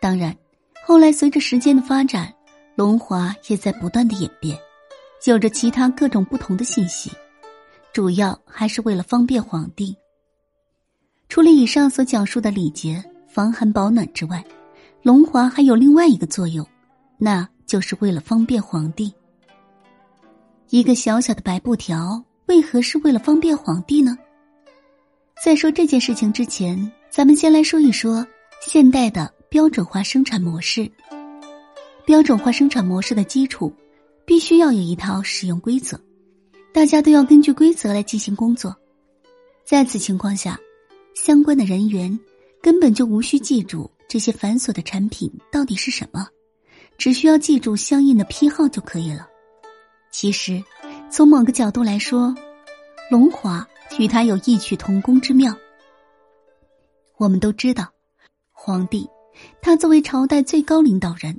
当然，后来随着时间的发展，龙华也在不断的演变，有着其他各种不同的信息，主要还是为了方便皇帝。除了以上所讲述的礼节、防寒保暖之外，龙华还有另外一个作用，那就是为了方便皇帝。一个小小的白布条，为何是为了方便皇帝呢？在说这件事情之前，咱们先来说一说现代的标准化生产模式。标准化生产模式的基础，必须要有一套使用规则，大家都要根据规则来进行工作。在此情况下，相关的人员根本就无需记住这些繁琐的产品到底是什么，只需要记住相应的批号就可以了。其实，从某个角度来说，龙华与他有异曲同工之妙。我们都知道，皇帝他作为朝代最高领导人，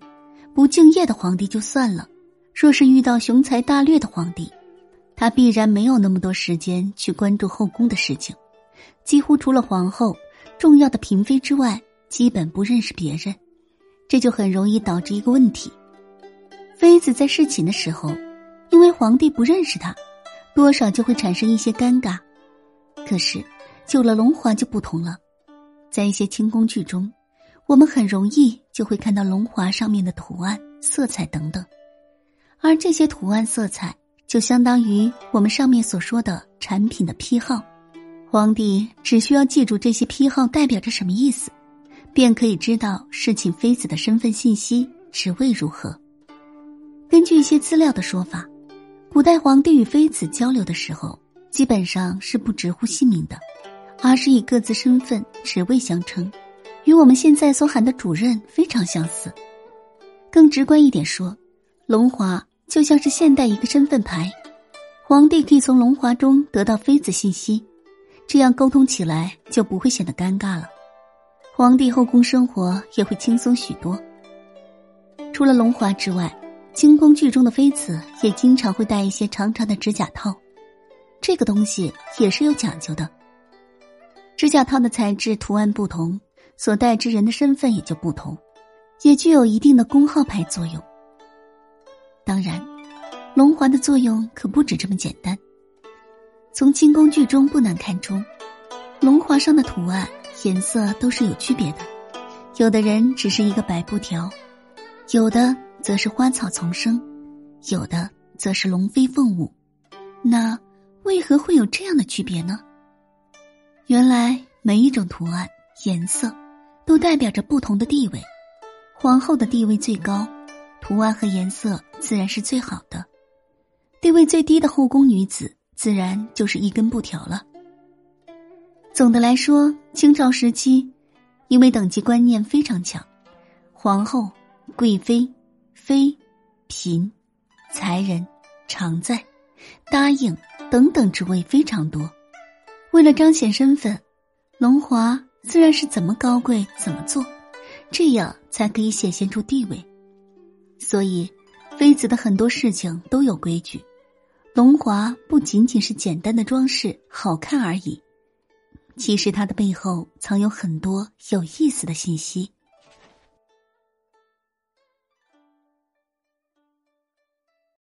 不敬业的皇帝就算了，若是遇到雄才大略的皇帝，他必然没有那么多时间去关注后宫的事情，几乎除了皇后、重要的嫔妃之外，基本不认识别人，这就很容易导致一个问题：妃子在侍寝的时候。因为皇帝不认识他，多少就会产生一些尴尬。可是，久了龙华就不同了，在一些清宫剧中，我们很容易就会看到龙华上面的图案、色彩等等，而这些图案、色彩就相当于我们上面所说的产品的批号。皇帝只需要记住这些批号代表着什么意思，便可以知道侍寝妃子的身份信息、职位如何。根据一些资料的说法。古代皇帝与妃子交流的时候，基本上是不直呼姓名的，而是以各自身份、职位相称，与我们现在所喊的主任非常相似。更直观一点说，龙华就像是现代一个身份牌，皇帝可以从龙华中得到妃子信息，这样沟通起来就不会显得尴尬了，皇帝后宫生活也会轻松许多。除了龙华之外。清宫剧中的妃子也经常会戴一些长长的指甲套，这个东西也是有讲究的。指甲套的材质、图案不同，所带之人的身份也就不同，也具有一定的功号牌作用。当然，龙华的作用可不止这么简单。从清宫剧中不难看出，龙华上的图案颜色都是有区别的，有的人只是一个白布条，有的。则是花草丛生，有的则是龙飞凤舞，那为何会有这样的区别呢？原来每一种图案、颜色，都代表着不同的地位。皇后的地位最高，图案和颜色自然是最好的；地位最低的后宫女子，自然就是一根布条了。总的来说，清朝时期，因为等级观念非常强，皇后、贵妃。妃、嫔、才人、常在、答应等等职位非常多。为了彰显身份，龙华自然是怎么高贵怎么做，这样才可以显现出地位。所以，妃子的很多事情都有规矩。龙华不仅仅是简单的装饰好看而已，其实它的背后藏有很多有意思的信息。